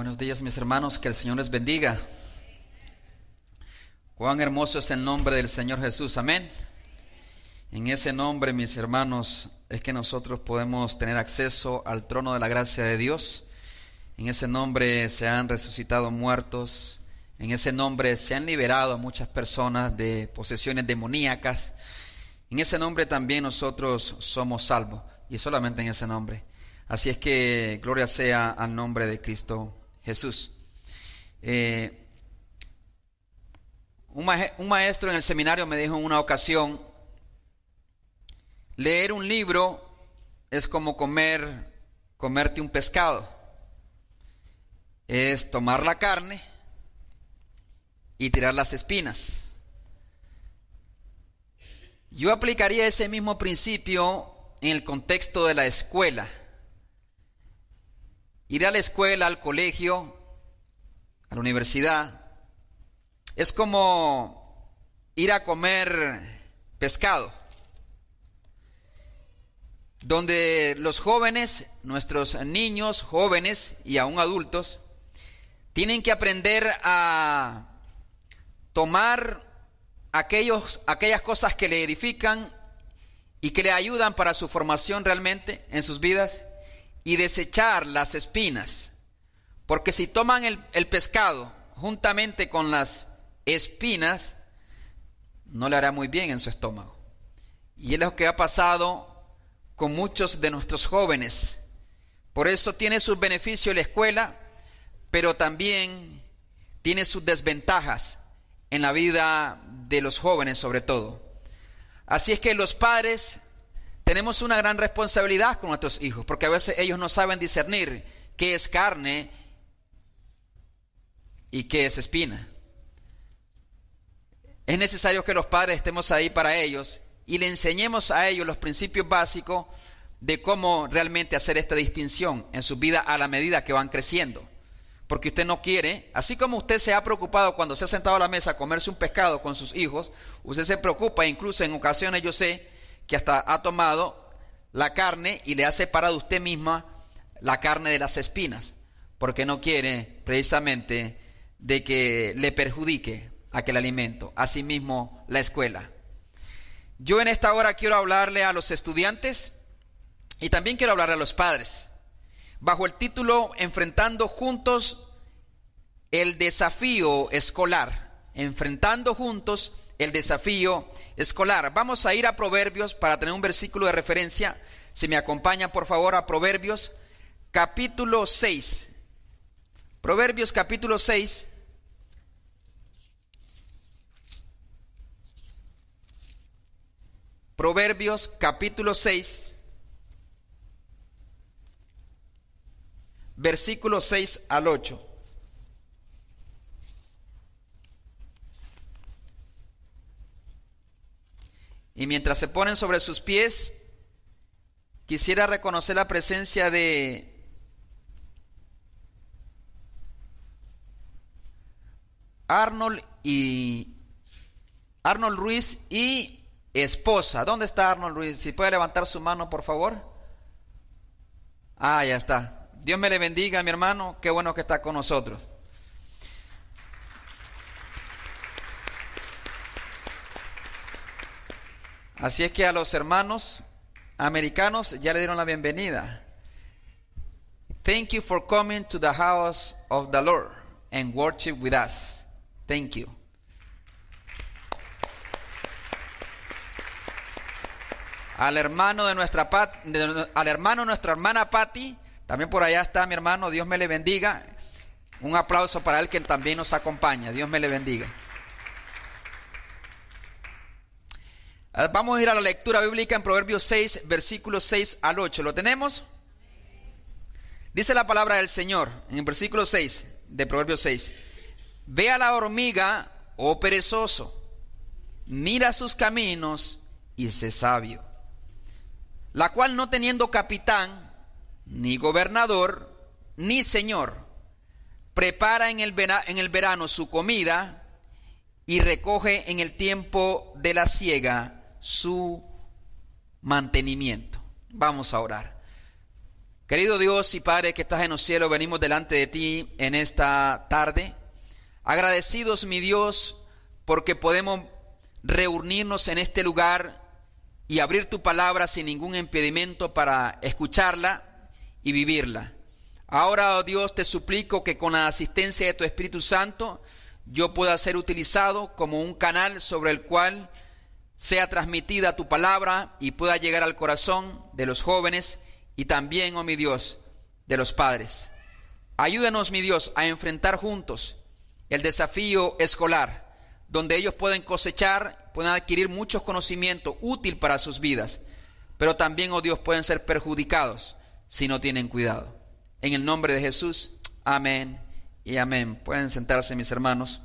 Buenos días mis hermanos, que el Señor les bendiga. Cuán hermoso es el nombre del Señor Jesús, amén. En ese nombre, mis hermanos, es que nosotros podemos tener acceso al trono de la gracia de Dios. En ese nombre se han resucitado muertos. En ese nombre se han liberado muchas personas de posesiones demoníacas. En ese nombre también nosotros somos salvos. Y solamente en ese nombre. Así es que gloria sea al nombre de Cristo Jesús. Eh, un, un maestro en el seminario me dijo en una ocasión, leer un libro es como comer, comerte un pescado. Es tomar la carne y tirar las espinas. Yo aplicaría ese mismo principio en el contexto de la escuela. Ir a la escuela, al colegio, a la universidad, es como ir a comer pescado, donde los jóvenes, nuestros niños, jóvenes y aún adultos, tienen que aprender a tomar aquellos, aquellas cosas que le edifican y que le ayudan para su formación realmente en sus vidas y desechar las espinas. Porque si toman el, el pescado juntamente con las espinas, no le hará muy bien en su estómago. Y es lo que ha pasado con muchos de nuestros jóvenes. Por eso tiene sus beneficios la escuela, pero también tiene sus desventajas en la vida de los jóvenes sobre todo. Así es que los padres tenemos una gran responsabilidad con nuestros hijos, porque a veces ellos no saben discernir qué es carne y qué es espina. Es necesario que los padres estemos ahí para ellos y le enseñemos a ellos los principios básicos de cómo realmente hacer esta distinción en su vida a la medida que van creciendo. Porque usted no quiere, así como usted se ha preocupado cuando se ha sentado a la mesa a comerse un pescado con sus hijos, usted se preocupa, incluso en ocasiones yo sé que hasta ha tomado la carne y le ha separado usted misma la carne de las espinas, porque no quiere precisamente de que le perjudique aquel alimento, asimismo la escuela. Yo en esta hora quiero hablarle a los estudiantes y también quiero hablarle a los padres, bajo el título Enfrentando juntos el desafío escolar, enfrentando juntos el desafío escolar. Vamos a ir a Proverbios para tener un versículo de referencia. Si me acompaña, por favor, a Proverbios capítulo 6. Proverbios capítulo 6. Proverbios capítulo 6. Versículo 6 al 8. Y mientras se ponen sobre sus pies, quisiera reconocer la presencia de Arnold y Arnold Ruiz y esposa. ¿Dónde está Arnold Ruiz? Si puede levantar su mano, por favor. Ah, ya está. Dios me le bendiga, mi hermano. Qué bueno que está con nosotros. Así es que a los hermanos americanos ya le dieron la bienvenida. Thank you for coming to the house of the Lord and worship with us. Thank you. Al hermano de nuestra al hermano nuestra hermana Patty, también por allá está mi hermano, Dios me le bendiga. Un aplauso para él que también nos acompaña. Dios me le bendiga. Vamos a ir a la lectura bíblica en Proverbios 6, versículos 6 al 8. ¿Lo tenemos? Dice la palabra del Señor en el versículo 6 de Proverbios 6. Ve a la hormiga, oh perezoso, mira sus caminos y sé sabio, la cual no teniendo capitán, ni gobernador, ni señor, prepara en el, en el verano su comida y recoge en el tiempo de la siega su mantenimiento. Vamos a orar. Querido Dios y Padre que estás en los cielos, venimos delante de ti en esta tarde. Agradecidos, mi Dios, porque podemos reunirnos en este lugar y abrir tu palabra sin ningún impedimento para escucharla y vivirla. Ahora, oh Dios, te suplico que con la asistencia de tu Espíritu Santo yo pueda ser utilizado como un canal sobre el cual sea transmitida tu palabra y pueda llegar al corazón de los jóvenes y también, oh mi Dios, de los padres. Ayúdanos, mi Dios, a enfrentar juntos el desafío escolar, donde ellos pueden cosechar, pueden adquirir mucho conocimiento útil para sus vidas, pero también, oh Dios, pueden ser perjudicados si no tienen cuidado. En el nombre de Jesús, amén y amén. Pueden sentarse, mis hermanos.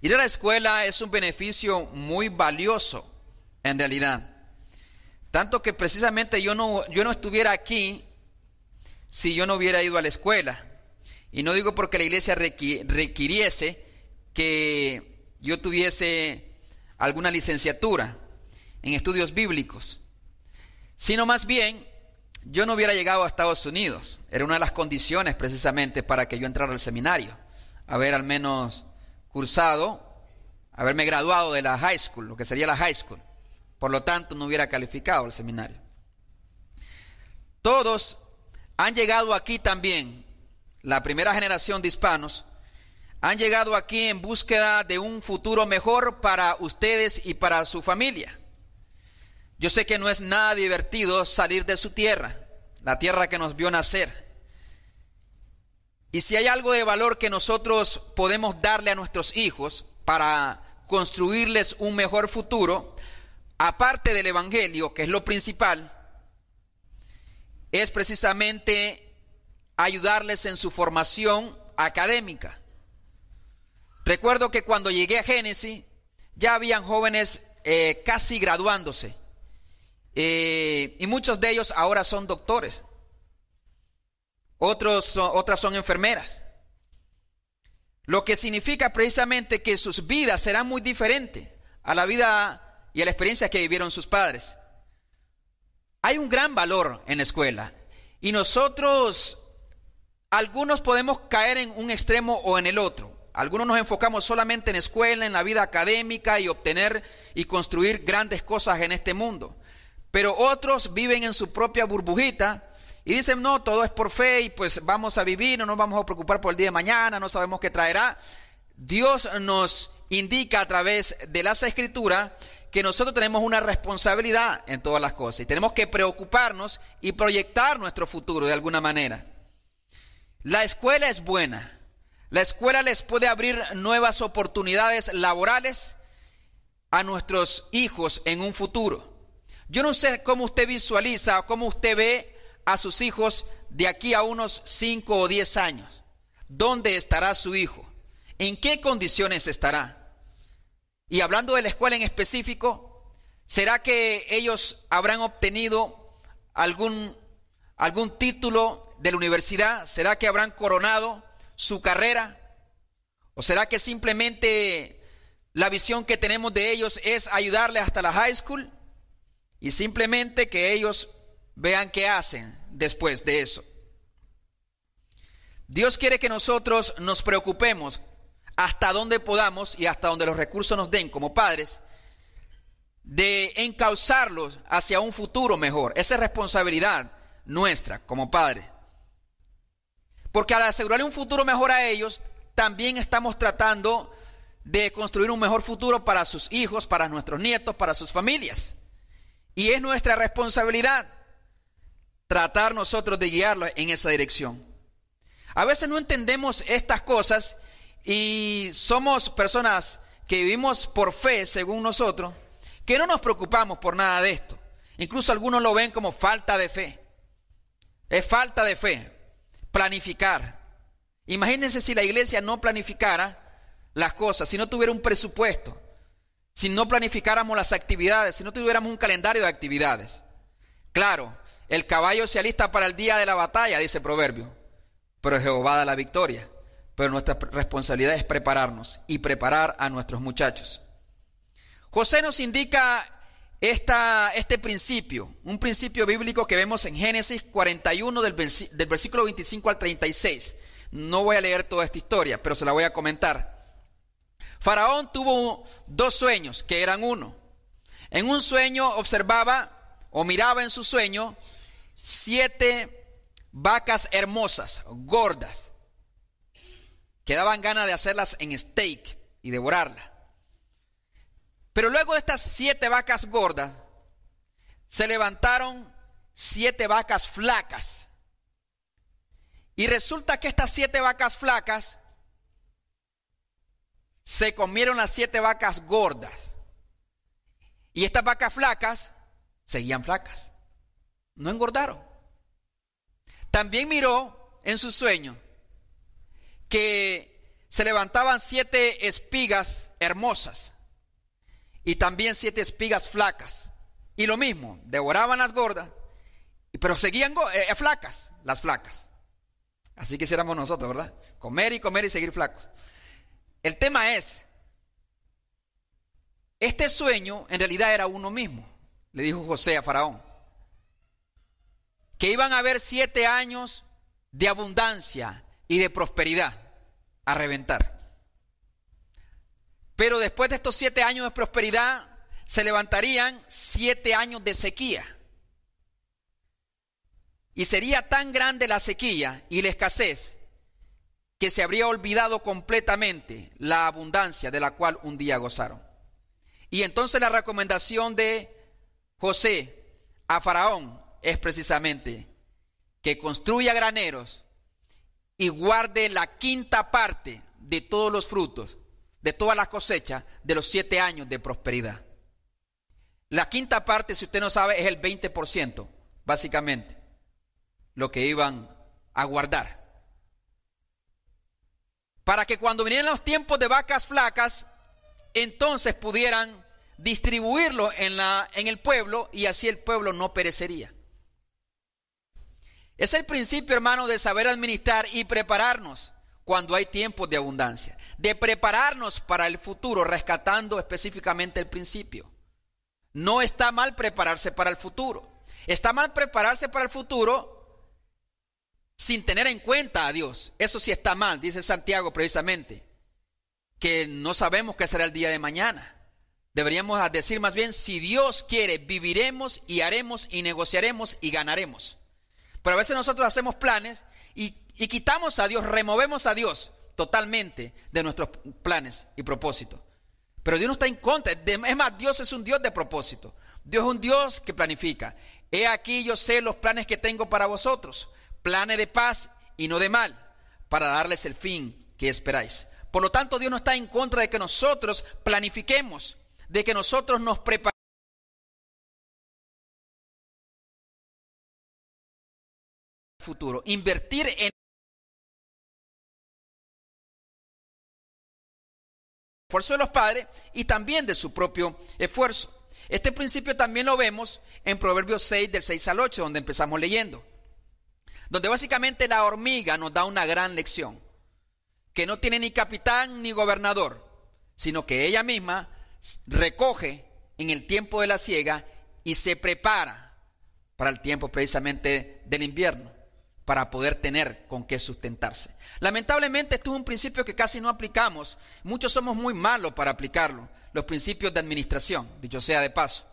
Ir a la escuela es un beneficio muy valioso, en realidad. Tanto que precisamente yo no, yo no estuviera aquí si yo no hubiera ido a la escuela. Y no digo porque la iglesia requiriese que yo tuviese alguna licenciatura en estudios bíblicos, sino más bien yo no hubiera llegado a Estados Unidos. Era una de las condiciones precisamente para que yo entrara al seminario, haber al menos cursado, haberme graduado de la high school, lo que sería la high school. Por lo tanto, no hubiera calificado el seminario. Todos han llegado aquí también, la primera generación de hispanos, han llegado aquí en búsqueda de un futuro mejor para ustedes y para su familia. Yo sé que no es nada divertido salir de su tierra, la tierra que nos vio nacer. Y si hay algo de valor que nosotros podemos darle a nuestros hijos para construirles un mejor futuro, aparte del Evangelio, que es lo principal, es precisamente ayudarles en su formación académica. Recuerdo que cuando llegué a Génesis ya habían jóvenes eh, casi graduándose eh, y muchos de ellos ahora son doctores. Otros otras son enfermeras. Lo que significa precisamente que sus vidas serán muy diferentes a la vida y a la experiencia que vivieron sus padres. Hay un gran valor en la escuela y nosotros, algunos podemos caer en un extremo o en el otro. Algunos nos enfocamos solamente en escuela, en la vida académica y obtener y construir grandes cosas en este mundo. Pero otros viven en su propia burbujita y dicen, no, todo es por fe y pues vamos a vivir, no nos vamos a preocupar por el día de mañana, no sabemos qué traerá. Dios nos indica a través de las escrituras que nosotros tenemos una responsabilidad en todas las cosas y tenemos que preocuparnos y proyectar nuestro futuro de alguna manera. La escuela es buena. La escuela les puede abrir nuevas oportunidades laborales a nuestros hijos en un futuro. Yo no sé cómo usted visualiza cómo usted ve a sus hijos de aquí a unos 5 o 10 años. ¿Dónde estará su hijo? ¿En qué condiciones estará? Y hablando de la escuela en específico, ¿será que ellos habrán obtenido algún, algún título de la universidad? ¿Será que habrán coronado su carrera? ¿O será que simplemente la visión que tenemos de ellos es ayudarles hasta la high school y simplemente que ellos vean qué hacen después de eso? Dios quiere que nosotros nos preocupemos hasta donde podamos y hasta donde los recursos nos den como padres, de encauzarlos hacia un futuro mejor. Esa es responsabilidad nuestra como padres. Porque al asegurarle un futuro mejor a ellos, también estamos tratando de construir un mejor futuro para sus hijos, para nuestros nietos, para sus familias. Y es nuestra responsabilidad tratar nosotros de guiarlos en esa dirección. A veces no entendemos estas cosas y somos personas que vivimos por fe, según nosotros, que no nos preocupamos por nada de esto. Incluso algunos lo ven como falta de fe. Es falta de fe. Planificar. Imagínense si la iglesia no planificara las cosas, si no tuviera un presupuesto, si no planificáramos las actividades, si no tuviéramos un calendario de actividades. Claro, el caballo se alista para el día de la batalla, dice proverbio, pero Jehová da la victoria pero nuestra responsabilidad es prepararnos y preparar a nuestros muchachos. José nos indica esta, este principio, un principio bíblico que vemos en Génesis 41 del, del versículo 25 al 36. No voy a leer toda esta historia, pero se la voy a comentar. Faraón tuvo dos sueños, que eran uno. En un sueño observaba o miraba en su sueño siete vacas hermosas, gordas, que daban ganas de hacerlas en steak y devorarlas. Pero luego de estas siete vacas gordas, se levantaron siete vacas flacas. Y resulta que estas siete vacas flacas se comieron las siete vacas gordas. Y estas vacas flacas seguían flacas. No engordaron. También miró en su sueño que se levantaban siete espigas hermosas y también siete espigas flacas. Y lo mismo, devoraban las gordas, pero seguían eh, flacas, las flacas. Así que hiciéramos nosotros, ¿verdad? Comer y comer y seguir flacos. El tema es, este sueño en realidad era uno mismo, le dijo José a Faraón, que iban a haber siete años de abundancia y de prosperidad a reventar. Pero después de estos siete años de prosperidad, se levantarían siete años de sequía. Y sería tan grande la sequía y la escasez que se habría olvidado completamente la abundancia de la cual un día gozaron. Y entonces la recomendación de José a Faraón es precisamente que construya graneros y guarde la quinta parte de todos los frutos, de todas las cosechas de los siete años de prosperidad. La quinta parte, si usted no sabe, es el 20%, básicamente, lo que iban a guardar para que cuando vinieran los tiempos de vacas flacas, entonces pudieran distribuirlo en, la, en el pueblo y así el pueblo no perecería. Es el principio, hermano, de saber administrar y prepararnos cuando hay tiempos de abundancia, de prepararnos para el futuro, rescatando específicamente el principio. No está mal prepararse para el futuro. Está mal prepararse para el futuro sin tener en cuenta a Dios. Eso sí está mal, dice Santiago precisamente, que no sabemos qué será el día de mañana. Deberíamos decir más bien, si Dios quiere, viviremos y haremos y negociaremos y ganaremos. Pero a veces nosotros hacemos planes y, y quitamos a Dios, removemos a Dios totalmente de nuestros planes y propósitos. Pero Dios no está en contra. Es más, Dios es un Dios de propósito. Dios es un Dios que planifica. He aquí yo sé los planes que tengo para vosotros planes de paz y no de mal, para darles el fin que esperáis. Por lo tanto, Dios no está en contra de que nosotros planifiquemos, de que nosotros nos preparemos. Futuro, invertir en esfuerzo de los padres y también de su propio esfuerzo. Este principio también lo vemos en Proverbios 6 del 6 al 8, donde empezamos leyendo donde básicamente la hormiga nos da una gran lección, que no tiene ni capitán ni gobernador, sino que ella misma recoge en el tiempo de la siega y se prepara para el tiempo precisamente del invierno, para poder tener con qué sustentarse. Lamentablemente esto es un principio que casi no aplicamos, muchos somos muy malos para aplicarlo, los principios de administración, dicho sea de paso.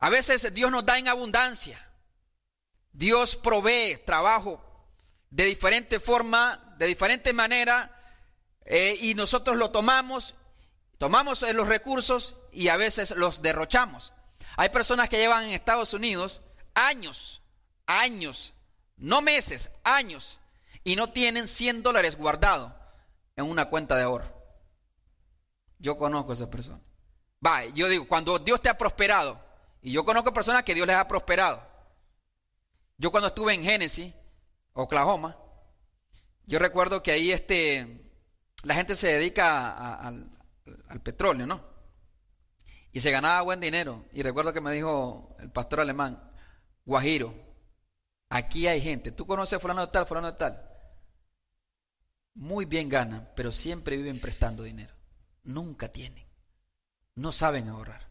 A veces Dios nos da en abundancia, Dios provee trabajo de diferente forma, de diferente manera, eh, y nosotros lo tomamos, tomamos los recursos y a veces los derrochamos. Hay personas que llevan en Estados Unidos años, años, no meses, años, y no tienen 100 dólares guardados en una cuenta de ahorro. Yo conozco a esa persona. Va, yo digo, cuando Dios te ha prosperado, y yo conozco personas que Dios les ha prosperado, yo cuando estuve en Genesis, Oklahoma, yo recuerdo que ahí este, la gente se dedica al petróleo, ¿no? Y se ganaba buen dinero. Y recuerdo que me dijo el pastor alemán, Guajiro, aquí hay gente, tú conoces a fulano de tal, fulano de tal. Muy bien ganan, pero siempre viven prestando dinero. Nunca tienen. No saben ahorrar.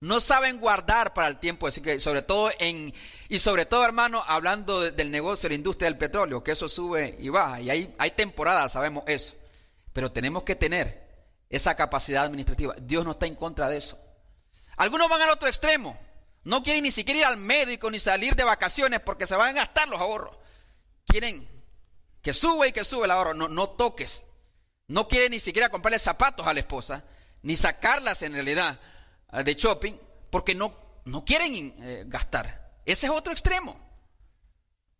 No saben guardar para el tiempo, así que sobre todo en y sobre todo, hermano, hablando del negocio de la industria del petróleo, que eso sube y baja y hay hay temporadas, sabemos eso. Pero tenemos que tener esa capacidad administrativa. Dios no está en contra de eso. Algunos van al otro extremo. No quieren ni siquiera ir al médico ni salir de vacaciones porque se van a gastar los ahorros. Quieren que sube y que sube el ahorro. No, no toques. No quieren ni siquiera comprarle zapatos a la esposa, ni sacarlas en realidad eh, de shopping, porque no, no quieren eh, gastar. Ese es otro extremo.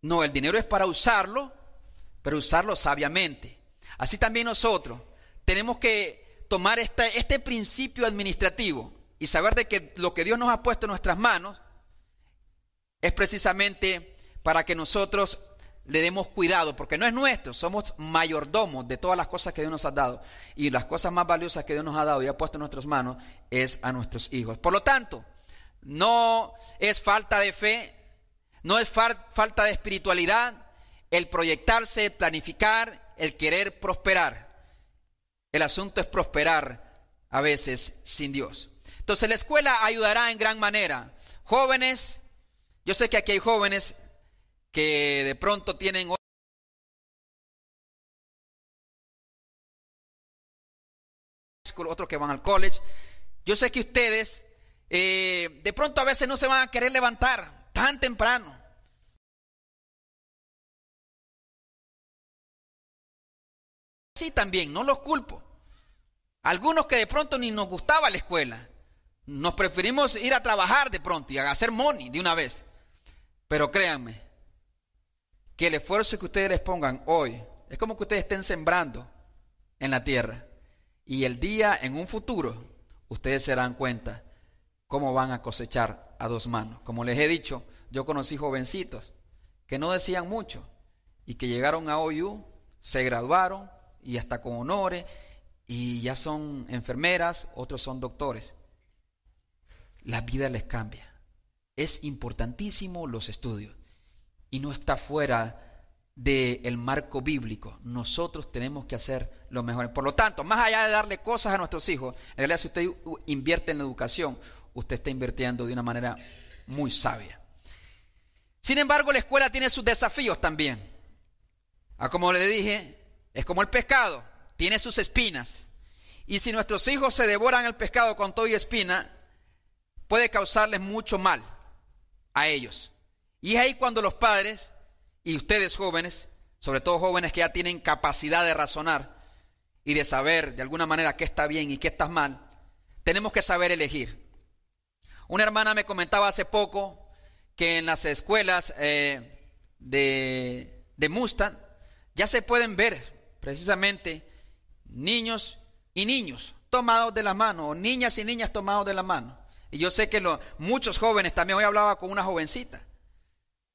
No, el dinero es para usarlo, pero usarlo sabiamente. Así también nosotros tenemos que tomar este, este principio administrativo y saber de que lo que Dios nos ha puesto en nuestras manos es precisamente para que nosotros le demos cuidado, porque no es nuestro, somos mayordomos de todas las cosas que Dios nos ha dado. Y las cosas más valiosas que Dios nos ha dado y ha puesto en nuestras manos es a nuestros hijos. Por lo tanto, no es falta de fe, no es falta de espiritualidad el proyectarse, el planificar, el querer prosperar. El asunto es prosperar a veces sin Dios. Entonces la escuela ayudará en gran manera. Jóvenes, yo sé que aquí hay jóvenes que de pronto tienen otros que van al college. Yo sé que ustedes eh, de pronto a veces no se van a querer levantar tan temprano. Sí, también, no los culpo. Algunos que de pronto ni nos gustaba la escuela. Nos preferimos ir a trabajar de pronto y a hacer money de una vez. Pero créanme, que el esfuerzo que ustedes les pongan hoy es como que ustedes estén sembrando en la tierra. Y el día, en un futuro, ustedes se dan cuenta cómo van a cosechar a dos manos. Como les he dicho, yo conocí jovencitos que no decían mucho y que llegaron a OU, se graduaron y hasta con honores y ya son enfermeras, otros son doctores la vida les cambia. Es importantísimo los estudios y no está fuera del marco bíblico. Nosotros tenemos que hacer lo mejor. Por lo tanto, más allá de darle cosas a nuestros hijos, en realidad si usted invierte en la educación, usted está invirtiendo de una manera muy sabia. Sin embargo, la escuela tiene sus desafíos también. Ah, como le dije, es como el pescado, tiene sus espinas. Y si nuestros hijos se devoran el pescado con todo y espina, puede causarles mucho mal a ellos. Y es ahí cuando los padres y ustedes jóvenes, sobre todo jóvenes que ya tienen capacidad de razonar y de saber de alguna manera qué está bien y qué está mal, tenemos que saber elegir. Una hermana me comentaba hace poco que en las escuelas eh, de, de Mustang ya se pueden ver precisamente niños y niños tomados de la mano, o niñas y niñas tomados de la mano. Y yo sé que muchos jóvenes, también hoy hablaba con una jovencita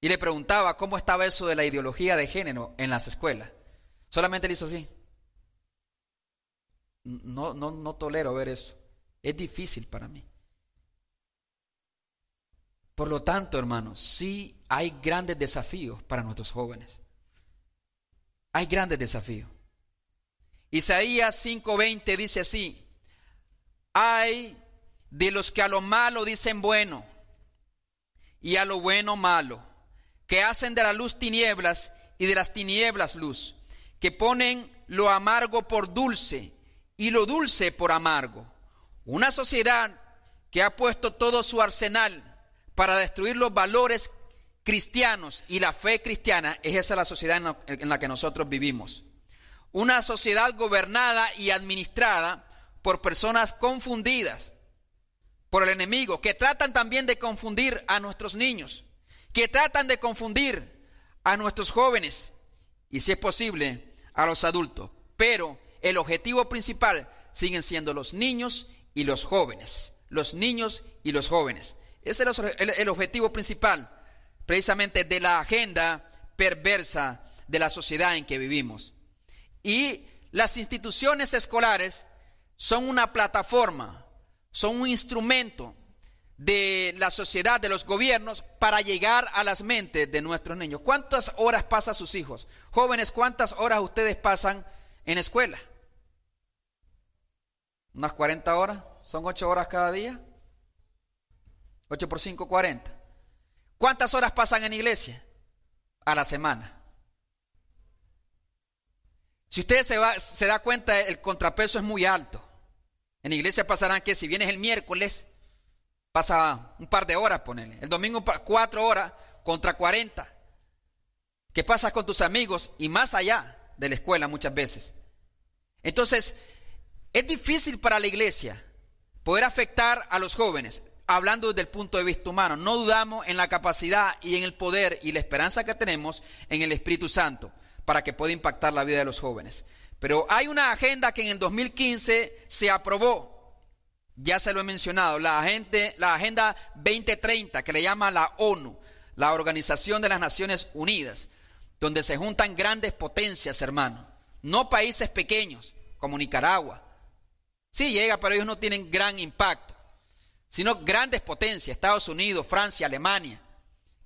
y le preguntaba cómo estaba eso de la ideología de género en las escuelas. Solamente le hizo así. No, no, no tolero ver eso. Es difícil para mí. Por lo tanto, hermanos, sí hay grandes desafíos para nuestros jóvenes. Hay grandes desafíos. Isaías 5:20 dice así, hay de los que a lo malo dicen bueno y a lo bueno malo, que hacen de la luz tinieblas y de las tinieblas luz, que ponen lo amargo por dulce y lo dulce por amargo. Una sociedad que ha puesto todo su arsenal para destruir los valores cristianos y la fe cristiana, es esa la sociedad en la que nosotros vivimos. Una sociedad gobernada y administrada por personas confundidas, por el enemigo, que tratan también de confundir a nuestros niños, que tratan de confundir a nuestros jóvenes y si es posible a los adultos. Pero el objetivo principal siguen siendo los niños y los jóvenes. Los niños y los jóvenes. Ese es el, objetivo principal precisamente de la agenda perversa de la sociedad en que vivimos. Y las instituciones escolares son una plataforma son un instrumento de la sociedad, de los gobiernos, para llegar a las mentes de nuestros niños. ¿Cuántas horas pasan sus hijos? Jóvenes, ¿cuántas horas ustedes pasan en escuela? ¿Unas 40 horas? ¿Son 8 horas cada día? 8 por 5, 40. ¿Cuántas horas pasan en iglesia? A la semana. Si usted se, va, se da cuenta, el contrapeso es muy alto. En iglesia pasarán que si vienes el miércoles, pasa un par de horas, ponele. El domingo cuatro horas contra 40. ¿Qué pasa con tus amigos? Y más allá de la escuela muchas veces. Entonces, es difícil para la iglesia poder afectar a los jóvenes, hablando desde el punto de vista humano. No dudamos en la capacidad y en el poder y la esperanza que tenemos en el Espíritu Santo para que pueda impactar la vida de los jóvenes. Pero hay una agenda que en el 2015 se aprobó, ya se lo he mencionado, la, la Agenda 2030, que le llama la ONU, la Organización de las Naciones Unidas, donde se juntan grandes potencias, hermano, no países pequeños como Nicaragua. Sí llega, pero ellos no tienen gran impacto, sino grandes potencias, Estados Unidos, Francia, Alemania,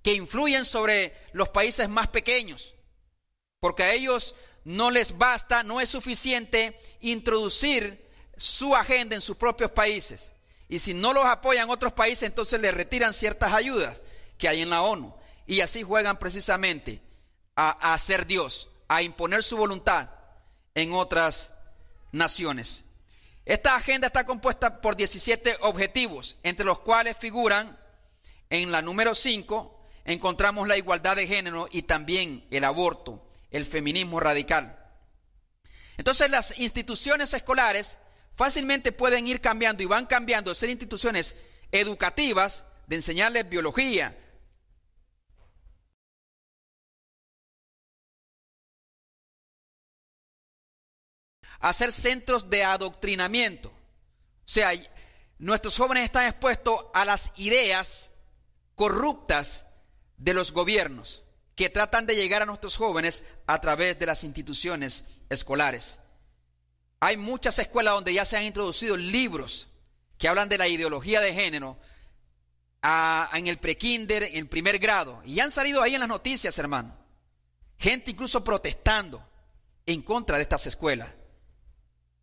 que influyen sobre los países más pequeños, porque a ellos no les basta, no es suficiente introducir su agenda en sus propios países. Y si no los apoyan otros países, entonces les retiran ciertas ayudas que hay en la ONU. Y así juegan precisamente a, a ser Dios, a imponer su voluntad en otras naciones. Esta agenda está compuesta por 17 objetivos, entre los cuales figuran en la número 5, encontramos la igualdad de género y también el aborto, el feminismo radical. Entonces las instituciones escolares fácilmente pueden ir cambiando y van cambiando, ser instituciones educativas, de enseñarles biología, a ser centros de adoctrinamiento. O sea, nuestros jóvenes están expuestos a las ideas corruptas de los gobiernos que tratan de llegar a nuestros jóvenes a través de las instituciones escolares. Hay muchas escuelas donde ya se han introducido libros que hablan de la ideología de género en el prekinder, en primer grado. Y han salido ahí en las noticias, hermano. Gente incluso protestando en contra de estas escuelas.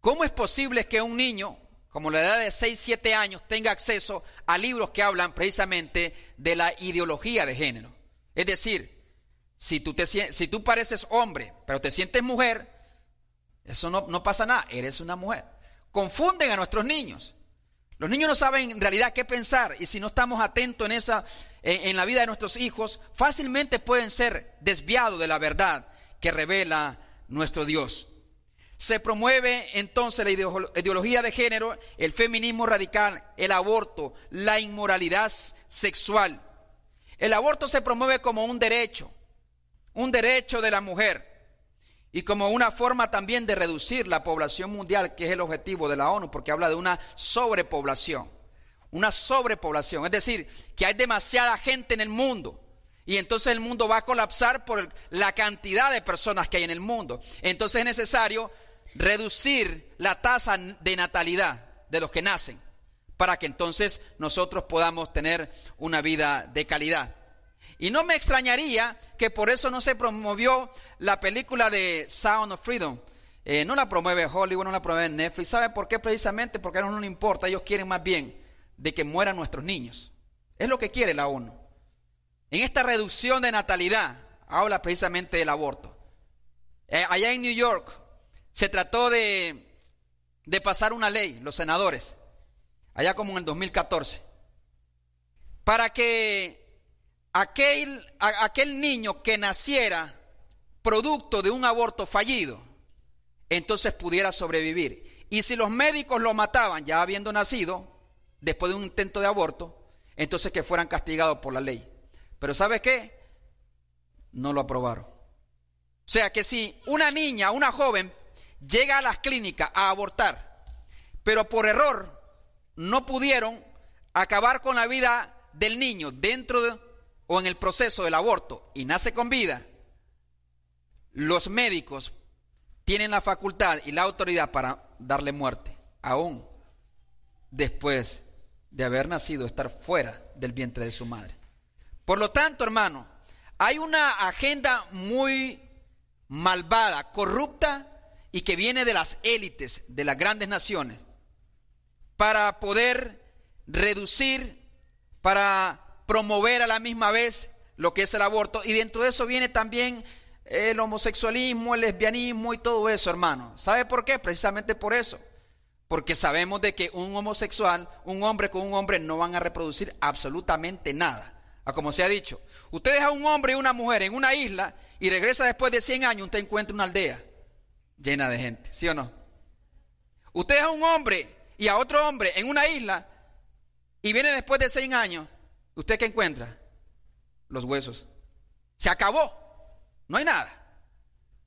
¿Cómo es posible que un niño, como la edad de 6, 7 años, tenga acceso a libros que hablan precisamente de la ideología de género? Es decir, si tú, te, si tú pareces hombre, pero te sientes mujer, eso no, no pasa nada, eres una mujer. Confunden a nuestros niños. Los niños no saben en realidad qué pensar y si no estamos atentos en esa en la vida de nuestros hijos, fácilmente pueden ser desviados de la verdad que revela nuestro Dios. Se promueve entonces la ideología de género, el feminismo radical, el aborto, la inmoralidad sexual. El aborto se promueve como un derecho, un derecho de la mujer y como una forma también de reducir la población mundial, que es el objetivo de la ONU, porque habla de una sobrepoblación, una sobrepoblación, es decir, que hay demasiada gente en el mundo. Y entonces el mundo va a colapsar por la cantidad de personas que hay en el mundo. Entonces es necesario reducir la tasa de natalidad de los que nacen para que entonces nosotros podamos tener una vida de calidad. Y no me extrañaría que por eso no se promovió la película de Sound of Freedom. Eh, no la promueve Hollywood, no la promueve Netflix. ¿Sabe por qué? Precisamente porque a ellos no les importa. Ellos quieren más bien de que mueran nuestros niños. Es lo que quiere la ONU. En esta reducción de natalidad habla precisamente del aborto. Eh, allá en New York, se trató de, pasar una ley, los senadores, allá como en el 2014, para que aquel, aquel niño que naciera producto de un aborto fallido, entonces pudiera sobrevivir. Y si los médicos lo mataban ya habiendo nacido, después de un intento de aborto, entonces que fueran castigados por la ley. Pero ¿sabe qué? No lo aprobaron. O sea que si una niña, una joven llega a las clínicas a abortar, pero por error no pudieron acabar con la vida del niño dentro de, o en el proceso del aborto y nace con vida, los médicos tienen la facultad y la autoridad para darle muerte, aún después de haber nacido, estar fuera del vientre de su madre. Por lo tanto, hermano, hay una agenda muy malvada, corrupta, y que viene de las élites de las grandes naciones para poder reducir, para promover a la misma vez lo que es el aborto. Y dentro de eso viene también el homosexualismo, el lesbianismo y todo eso, hermano. ¿Sabe por qué? Precisamente por eso. Porque sabemos de que un homosexual, un hombre con un hombre, no van a reproducir absolutamente nada. A como se ha dicho. Usted deja un hombre y una mujer en una isla y regresa después de 100 años, usted encuentra una aldea llena de gente. ¿Sí o no? Usted deja un hombre y a otro hombre en una isla y viene después de 100 años, ¿usted qué encuentra? Los huesos. Se acabó. No hay nada.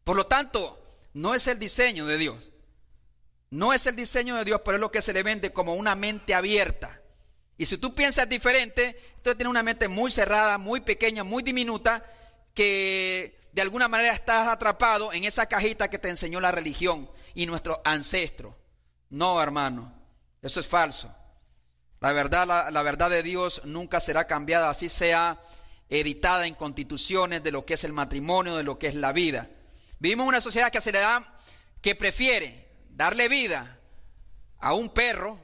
Por lo tanto, no es el diseño de Dios. No es el diseño de Dios, pero es lo que se le vende como una mente abierta. Y si tú piensas diferente, tú tienes una mente muy cerrada, muy pequeña, muy diminuta, que de alguna manera estás atrapado en esa cajita que te enseñó la religión y nuestro ancestro. No, hermano, eso es falso. La verdad, la, verdad de Dios nunca será cambiada, así sea editada en constituciones de lo que es el matrimonio, de lo que es la vida. Vivimos en una sociedad que se le da, que prefiere darle vida a un perro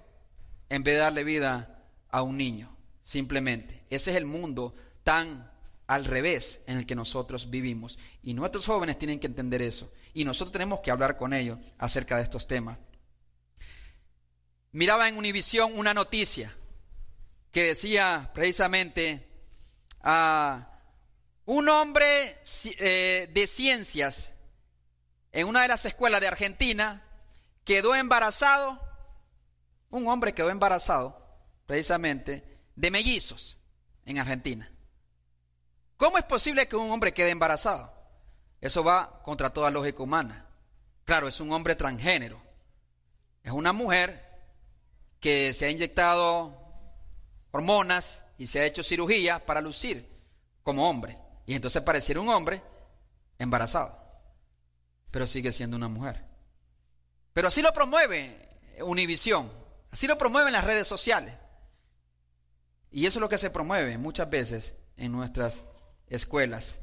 en vez de darle vida a un niño, simplemente. Ese es el mundo tan al revés en el que nosotros vivimos. Y nuestros jóvenes tienen que entender eso. Y nosotros tenemos que hablar con ellos acerca de estos temas. Miraba en Univisión una noticia que decía precisamente a un hombre eh, de ciencias en una de las escuelas de Argentina quedó embarazado, un hombre quedó embarazado precisamente de mellizos en Argentina. ¿Cómo es posible que un hombre quede embarazado? Eso va contra toda lógica humana. Claro, es un hombre transgénero. Es una mujer que se ha inyectado hormonas y se ha hecho cirugía para lucir como hombre. Y entonces pareciera un hombre embarazado, pero sigue siendo una mujer. Pero así lo promueve Univisión, así lo promueven las redes sociales. Y eso es lo que se promueve muchas veces en nuestras escuelas.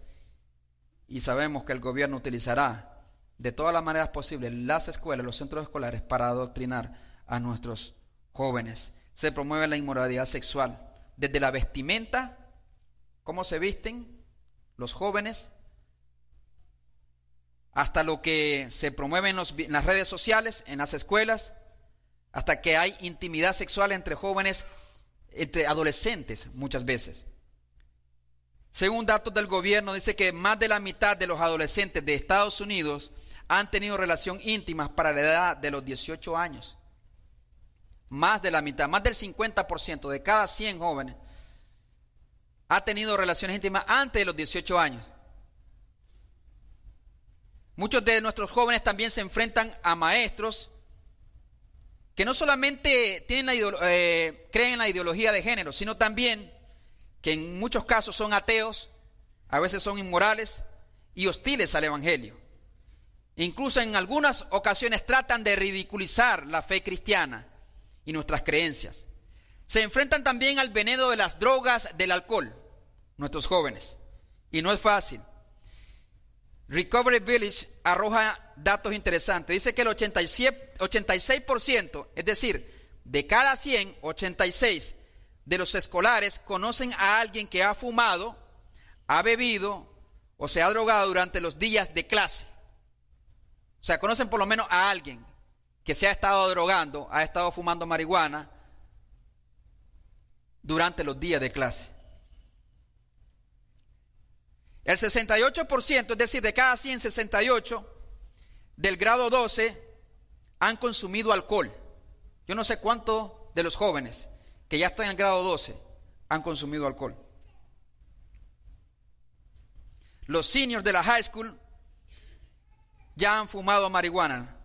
Y sabemos que el gobierno utilizará de todas las maneras posibles las escuelas, los centros escolares para adoctrinar a nuestros jóvenes. Se promueve la inmoralidad sexual desde la vestimenta, cómo se visten los jóvenes, hasta lo que se promueve en, en, las redes sociales, en las escuelas, hasta que hay intimidad sexual entre jóvenes, entre adolescentes muchas veces. Según datos del gobierno, dice que más de la mitad de los adolescentes de Estados Unidos han tenido relación íntima para la edad de los 18 años más de la mitad, más del 50% de cada 100 jóvenes ha tenido relaciones íntimas antes de los 18 años. Muchos de nuestros jóvenes también se enfrentan a maestros que no solamente tienen eh, creen en la ideología de género, sino también que en muchos casos son ateos, a veces son inmorales y hostiles al Evangelio. Incluso en algunas ocasiones tratan de ridiculizar la fe cristiana y nuestras creencias. Se enfrentan también al veneno de las drogas, del alcohol, nuestros jóvenes. Y no es fácil. Recovery Village arroja datos interesantes. Dice que el 86%, es decir, de cada 100, 86 de los escolares conocen a alguien que ha fumado, ha bebido o se ha drogado durante los días de clase. O sea, conocen por lo menos a alguien que se ha estado drogando, ha estado fumando marihuana durante los días de clase. El 68%, es decir, de cada 168 del grado 12 han consumido alcohol. Yo no sé cuántos de los jóvenes que ya están en el grado 12 han consumido alcohol. Los seniors de la high school ya han fumado marihuana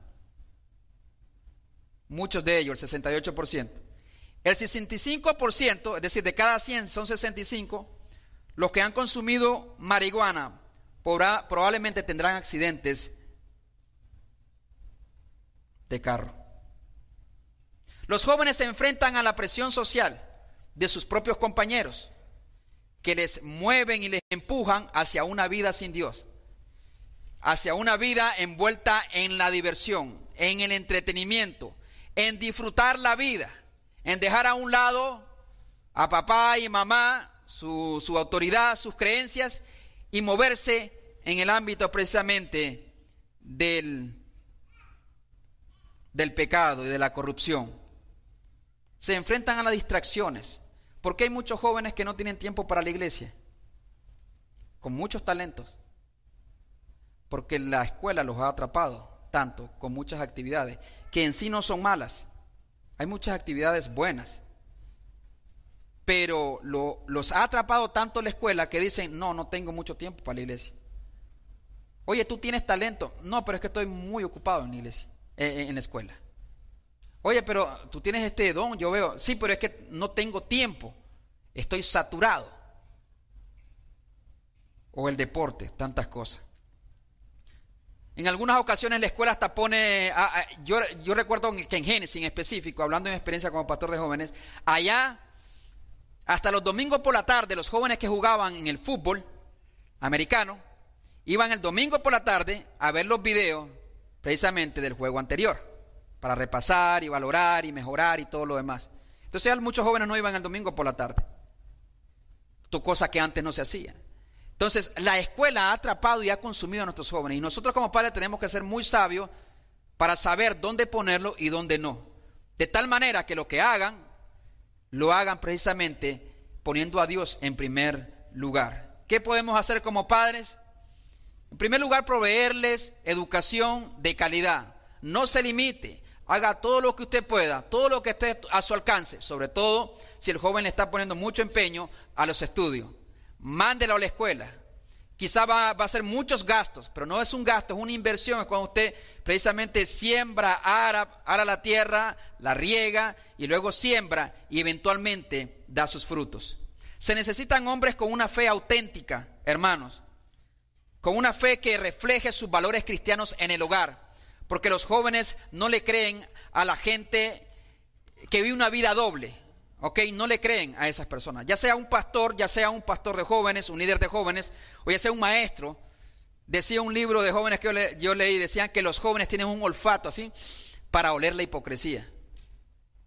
muchos de ellos, el 68%. El 65%, es decir, de cada 100 son 65, los que han consumido marihuana probablemente tendrán accidentes de carro. Los jóvenes se enfrentan a la presión social de sus propios compañeros, que les mueven y les empujan hacia una vida sin Dios, hacia una vida envuelta en la diversión, en el entretenimiento, en disfrutar la vida, en dejar a un lado a papá y mamá, su, su autoridad, sus creencias, y moverse en el ámbito precisamente del, del pecado y de la corrupción. Se enfrentan a las distracciones. porque hay muchos jóvenes que no tienen tiempo para la iglesia? Con muchos talentos. Porque la escuela los ha atrapado tanto con muchas actividades que en sí no son malas. Hay muchas actividades buenas. Pero lo, los ha atrapado tanto la escuela que dicen, no, no tengo mucho tiempo para la iglesia. Oye, tú tienes talento. No, pero es que estoy muy ocupado en la iglesia, eh, en la escuela. Oye, pero tú tienes este don, yo veo. Sí, pero es que no tengo tiempo. Estoy saturado. O el deporte, tantas cosas. En algunas ocasiones la escuela hasta pone, ah, ah, yo, yo recuerdo que en Génesis en específico, hablando de mi experiencia como pastor de jóvenes, allá hasta los domingos por la tarde los jóvenes que jugaban en el fútbol americano iban el domingo por la tarde a ver los videos precisamente del juego anterior, para repasar y valorar y mejorar y todo lo demás. Entonces muchos jóvenes no iban el domingo por la tarde, tu cosa que antes no se hacía. Entonces la escuela ha atrapado y ha consumido a nuestros jóvenes y nosotros como padres tenemos que ser muy sabios para saber dónde ponerlo y dónde no. De tal manera que lo que hagan, lo hagan precisamente poniendo a Dios en primer lugar. ¿Qué podemos hacer como padres? En primer lugar, proveerles educación de calidad. No se limite. Haga todo lo que usted pueda, todo lo que esté a su alcance, sobre todo si el joven le está poniendo mucho empeño a los estudios. Mándelo a la escuela. Quizá va, a ser muchos gastos, pero no es un gasto, es una inversión. Es cuando usted precisamente siembra, ara, ara la tierra, la riega y luego siembra y eventualmente da sus frutos. Se necesitan hombres con una fe auténtica, hermanos con una fe que refleje sus valores cristianos en el hogar, porque los jóvenes no le creen a la gente que vive una vida doble, ¿ok? No le creen a esas personas, ya sea un pastor, ya sea un pastor de jóvenes, un líder de jóvenes, o ya sea un maestro. Decía un libro de jóvenes que yo, yo leí, decían que los jóvenes tienen un olfato así para oler la hipocresía.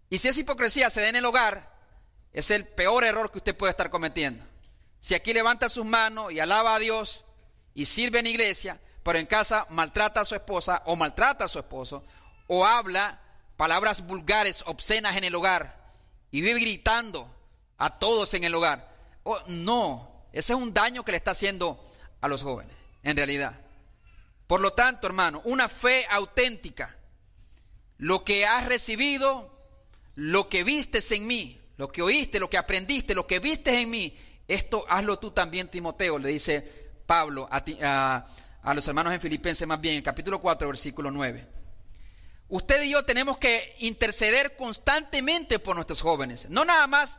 Y si esa hipocresía se da en el hogar, es el peor error que usted puede estar cometiendo. Si aquí levanta sus manos y alaba a Dios, y sirve en iglesia, pero en casa maltrata a su esposa o maltrata a su esposo o habla palabras vulgares, obscenas en el hogar y vive gritando a todos en el hogar. Oh, no, ese es un daño que le está haciendo a los jóvenes, en realidad. Por lo tanto, hermano, una fe auténtica, lo que has recibido, lo que vistes en mí, lo que oíste, lo que aprendiste, lo que vistes en mí, esto hazlo tú también, Timoteo, le dice Pablo a, los hermanos en Filipenses más bien, en capítulo 4, versículo 9. Usted y yo tenemos que interceder constantemente por nuestros jóvenes, no nada más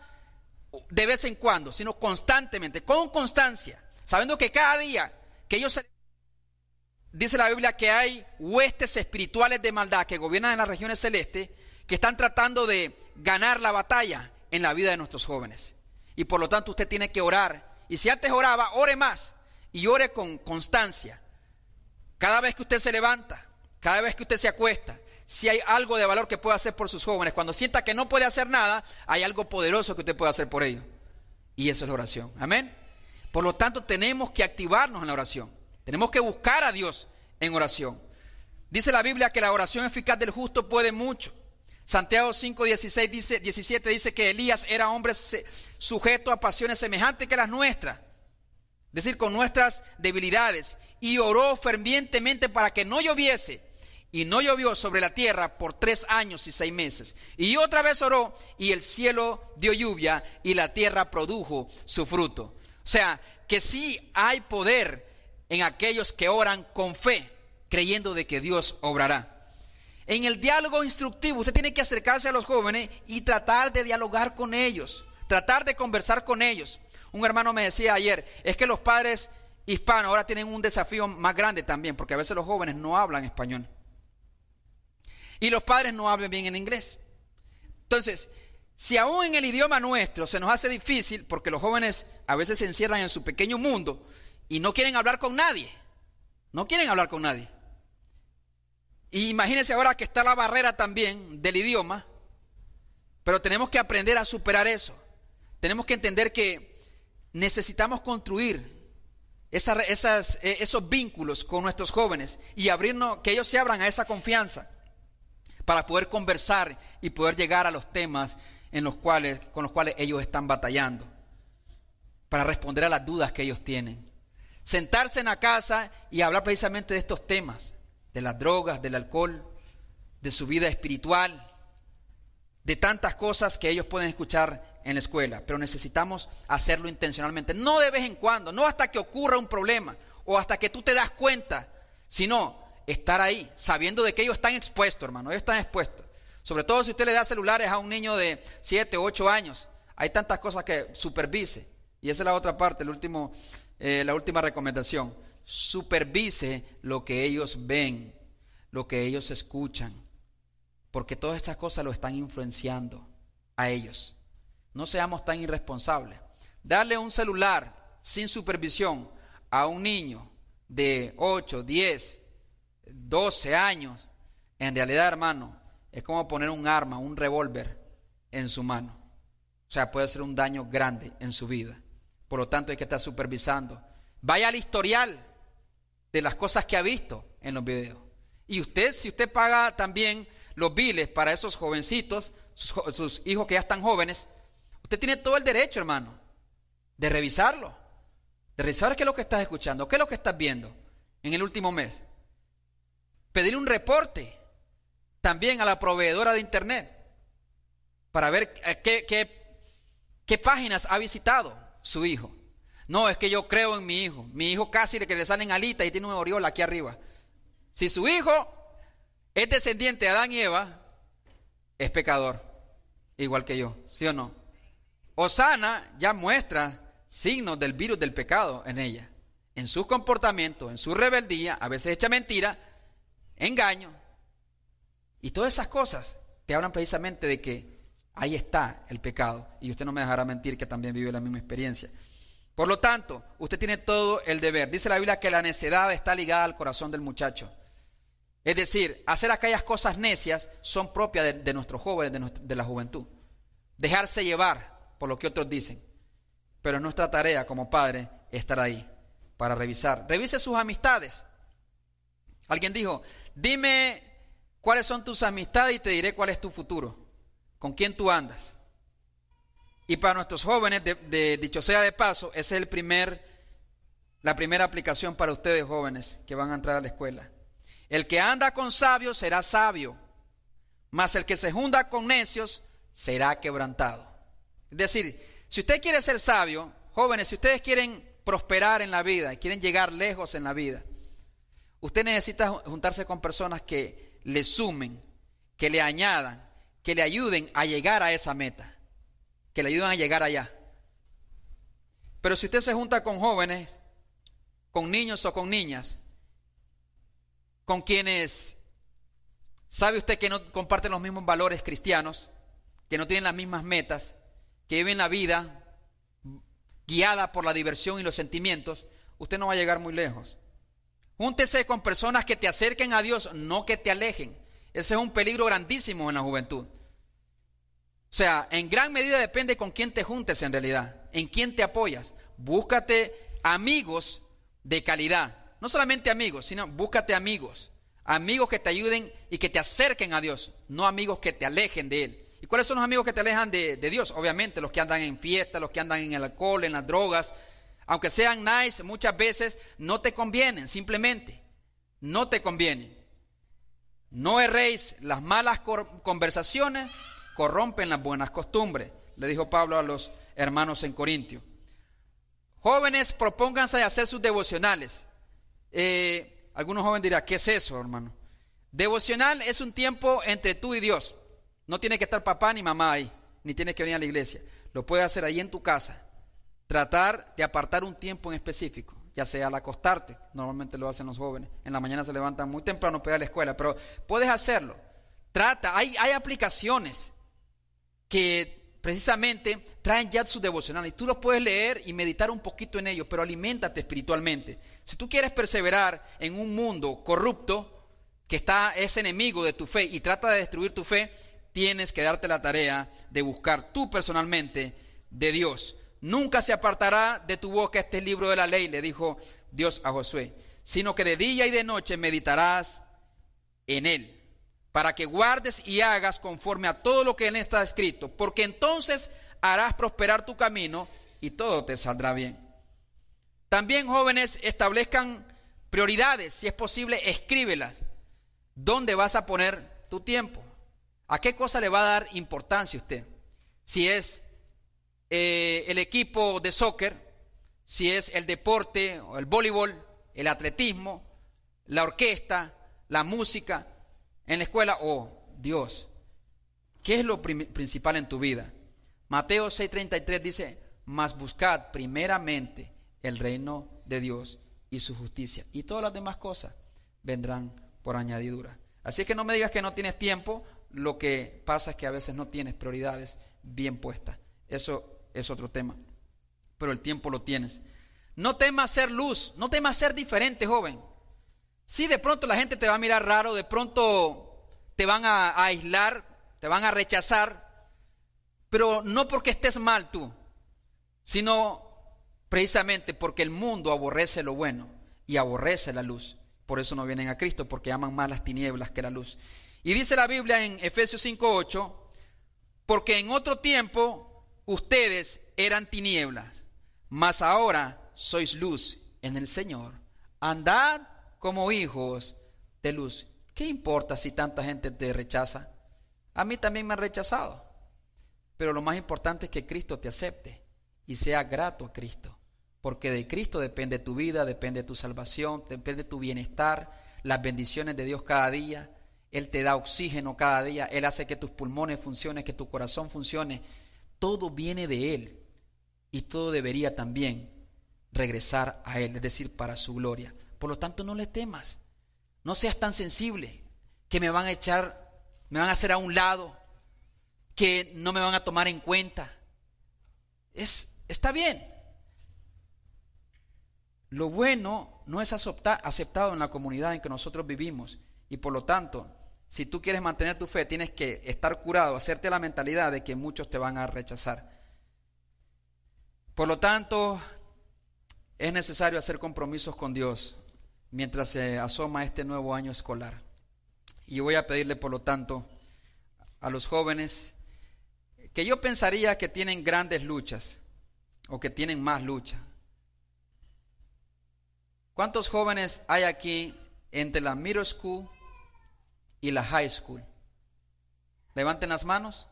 de vez en cuando, sino constantemente, con constancia, sabiendo que cada día que ellos dice la Biblia que hay huestes espirituales de maldad que gobiernan en las regiones celestes que están tratando de ganar la batalla en la vida de nuestros jóvenes. Y por lo tanto usted tiene que orar. Y si antes oraba, ore más y ore con constancia. Cada vez que usted se levanta, cada vez que usted se acuesta, si hay algo de valor que pueda hacer por sus jóvenes, cuando sienta que no puede hacer nada, hay algo poderoso que usted puede hacer por ellos. Y eso es la oración. Amén. Por lo tanto, tenemos que activarnos en la oración. Tenemos que buscar a Dios en oración. Dice la Biblia que la oración eficaz del justo puede mucho. Santiago 5, 16 dice, 17 dice que Elías era hombre sujeto a pasiones semejantes que las nuestras es decir, con nuestras debilidades, y oró fervientemente para que no lloviese. Y no llovió sobre la tierra por tres años y seis meses. Y otra vez oró y el cielo dio lluvia y la tierra produjo su fruto. O sea, que sí hay poder en aquellos que oran con fe, creyendo de que Dios obrará. En el diálogo instructivo, usted tiene que acercarse a los jóvenes y tratar de dialogar con ellos, tratar de conversar con ellos. Un hermano me decía ayer, es que los padres hispanos ahora tienen un desafío más grande también, porque a veces los jóvenes no hablan español. Y los padres no hablan bien en inglés. Entonces, si aún en el idioma nuestro se nos hace difícil, porque los jóvenes a veces se encierran en su pequeño mundo y no quieren hablar con nadie, no quieren hablar con nadie. Y imagínense ahora que está la barrera también del idioma, pero tenemos que aprender a superar eso. tenemos que entender que necesitamos construir esas, e, esos vínculos con nuestros jóvenes y abrirnos, que ellos se abran a esa confianza para poder conversar y poder llegar a los temas en los cuales, con los cuales ellos están batallando, para responder a las dudas que ellos tienen. Sentarse en la casa y hablar precisamente de estos temas, de las drogas, del alcohol, de su vida espiritual, de tantas cosas que ellos pueden escuchar en la escuela, pero necesitamos hacerlo intencionalmente, no de vez en cuando, no hasta que ocurra un problema o hasta que tú te das cuenta, sino estar ahí, sabiendo de que ellos están expuestos, hermano, ellos están expuestos. Sobre todo si usted le da celulares a un niño de 7, 8 años, hay tantas cosas que supervise. Y esa es la otra parte, el último, eh, la última recomendación. Supervise lo que ellos ven, lo que ellos escuchan, porque todas estas cosas lo están influenciando a ellos. No seamos tan irresponsables. Darle un celular sin supervisión a un niño de 8, 10, 12 años, en realidad, hermano, es como poner un arma, un revólver en su mano. O sea, puede ser un daño grande en su vida. Por lo tanto, hay que estar supervisando. Vaya al historial de las cosas que ha visto en los videos. Y usted, si usted paga también los biles para esos jovencitos, sus, sus hijos que ya están jóvenes, Usted tiene todo el derecho, hermano, de revisarlo, de revisar qué es lo que estás escuchando, qué es lo que estás viendo en el último mes. Pedir un reporte también a la proveedora de Internet para ver eh, qué, páginas ha visitado su hijo. No, es que yo creo en mi hijo. Mi hijo casi que le salen alitas y tiene un oriola aquí arriba. Si su hijo es descendiente de Adán y Eva, es pecador, igual que yo, ¿sí o no? Osana ya muestra signos del virus del pecado en ella, en sus comportamientos, en su rebeldía, a veces echa mentira, engaño. Y todas esas cosas te hablan precisamente de que ahí está el pecado. Y usted no me dejará mentir que también vive la misma experiencia. Por lo tanto, usted tiene todo el deber. Dice la Biblia que la necedad está ligada al corazón del muchacho. Es decir, hacer aquellas cosas necias son propias de, nuestros jóvenes, de la juventud. Dejarse llevar, por lo que otros dicen. Pero nuestra tarea como padre estar ahí para revisar. Revise sus amistades. Alguien dijo, dime cuáles son tus amistades y te diré cuál es tu futuro. ¿Con quién tú andas? Y para nuestros jóvenes, de, dicho sea de paso, esa es el primer, la primera aplicación para ustedes jóvenes que van a entrar a la escuela. El que anda con sabios será sabio, mas el que se junta con necios será quebrantado. Es decir, si usted quiere ser sabio, jóvenes, si ustedes quieren prosperar en la vida, quieren llegar lejos en la vida, usted necesita juntarse con personas que le sumen, que le añadan, que le ayuden a llegar a esa meta, que le ayuden a llegar allá. Pero si usted se junta con jóvenes, con niños o con niñas, con quienes sabe usted que no comparten los mismos valores cristianos, que no tienen las mismas metas, que viven la vida guiada por la diversión y los sentimientos, usted no va a llegar muy lejos. Júntese con personas que te acerquen a Dios, no que te alejen. Ese es un peligro grandísimo en la juventud. O sea, en gran medida depende con quién te juntes en realidad, en quién te apoyas. Búscate amigos de calidad. No solamente amigos, sino búscate amigos. Amigos que te ayuden y que te acerquen a Dios, no amigos que te alejen de Él. ¿Y cuáles son los amigos que te alejan de, Dios? Obviamente los que andan en fiesta, los que andan en el alcohol, en las drogas. Aunque sean nice, muchas veces no te convienen, simplemente. No te convienen. No erréis, las malas conversaciones corrompen las buenas costumbres, le dijo Pablo a los hermanos en Corintio. Jóvenes, propónganse a hacer sus devocionales. Eh, algunos jóvenes dirán, ¿qué es eso, hermano? Devocional es un tiempo entre tú y Dios. No tiene que estar papá ni mamá ahí, ni tienes que venir a la iglesia. Lo puedes hacer ahí en tu casa. Tratar de apartar un tiempo en específico, ya sea al acostarte, normalmente lo hacen los jóvenes. En la mañana se levantan muy temprano para ir a la escuela, pero puedes hacerlo. Trata, hay, hay aplicaciones que precisamente traen ya su devocional y tú los puedes leer y meditar un poquito en ellos, pero aliméntate espiritualmente. Si tú quieres perseverar en un mundo corrupto que está es enemigo de tu fe y trata de destruir tu fe, tienes que darte la tarea de buscar tú personalmente de Dios. Nunca se apartará de tu boca este libro de la ley, le dijo Dios a Josué, sino que de día y de noche meditarás en él, para que guardes y hagas conforme a todo lo que en él está escrito, porque entonces harás prosperar tu camino y todo te saldrá bien. También jóvenes establezcan prioridades, si es posible, escríbelas. ¿Dónde vas a poner tu tiempo? ¿A qué cosa le va a dar importancia usted? Si es eh, el equipo de soccer, si es el deporte o el voleibol, el atletismo, la orquesta, la música en la escuela o Dios. ¿Qué es lo principal en tu vida? Mateo 6:33 dice, mas buscad primeramente el reino de Dios y su justicia y todas las demás cosas vendrán por añadidura. Así que no me digas que no tienes tiempo, lo que pasa es que a veces no tienes prioridades bien puestas. Eso es otro tema. Pero el tiempo lo tienes. No temas ser luz, no temas ser diferente, joven. Si de pronto la gente te va a mirar raro, de pronto te van a, aislar, te van a rechazar, pero no porque estés mal tú, sino precisamente porque el mundo aborrece lo bueno y aborrece la luz. Por eso no vienen a Cristo, porque aman más las tinieblas que la luz. Y dice la Biblia en Efesios 5:8, porque en otro tiempo ustedes eran tinieblas, mas ahora sois luz en el Señor. Andad como hijos de luz. ¿Qué importa si tanta gente te rechaza? A mí también me han rechazado. Pero lo más importante es que Cristo te acepte y sea grato a Cristo. Porque de Cristo depende tu vida, depende tu salvación, depende tu bienestar, las bendiciones de Dios cada día. Él te da oxígeno cada día. Él hace que tus pulmones funcionen, que tu corazón funcione todo viene de Él y todo debería también regresar a Él, es decir, para su gloria. Por lo tanto, no le temas, no seas tan sensible que me van a echar, me van a hacer a un lado, que no me van a tomar en cuenta. Es, está bien. Lo bueno no es aceptado en la comunidad en que nosotros vivimos y por lo tanto si tú quieres mantener tu fe, tienes que estar curado, hacerte la mentalidad de que muchos te van a rechazar. Por lo tanto, es necesario hacer compromisos con Dios mientras se asoma este nuevo año escolar. Y voy a pedirle, por lo tanto, a los jóvenes que yo pensaría que tienen grandes luchas o que tienen más lucha. ¿Cuántos jóvenes hay aquí entre la middle school y la high school. Levanten las manos.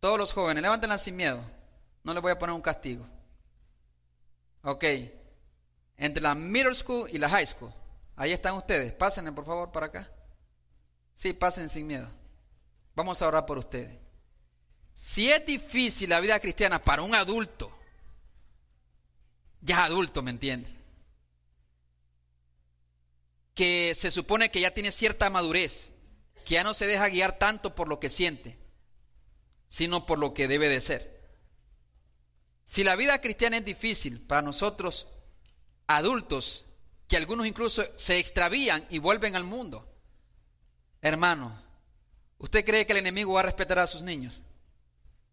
Todos los jóvenes, levántenlas sin miedo. No les voy a poner un castigo. Ok. Entre la middle school y la high school. Ahí están ustedes. Pásenle por favor para acá. Sí, pasen sin miedo. Vamos a orar por ustedes. Si es difícil la vida cristiana para un adulto, ya adulto, ¿me entiende? Que se supone que ya tiene cierta madurez, que ya no se deja guiar tanto por lo que siente, sino por lo que debe de ser. Si la vida cristiana es difícil para nosotros, adultos, que algunos incluso se extravían y vuelven al mundo, hermano, ¿usted cree que el enemigo va a respetar a sus niños?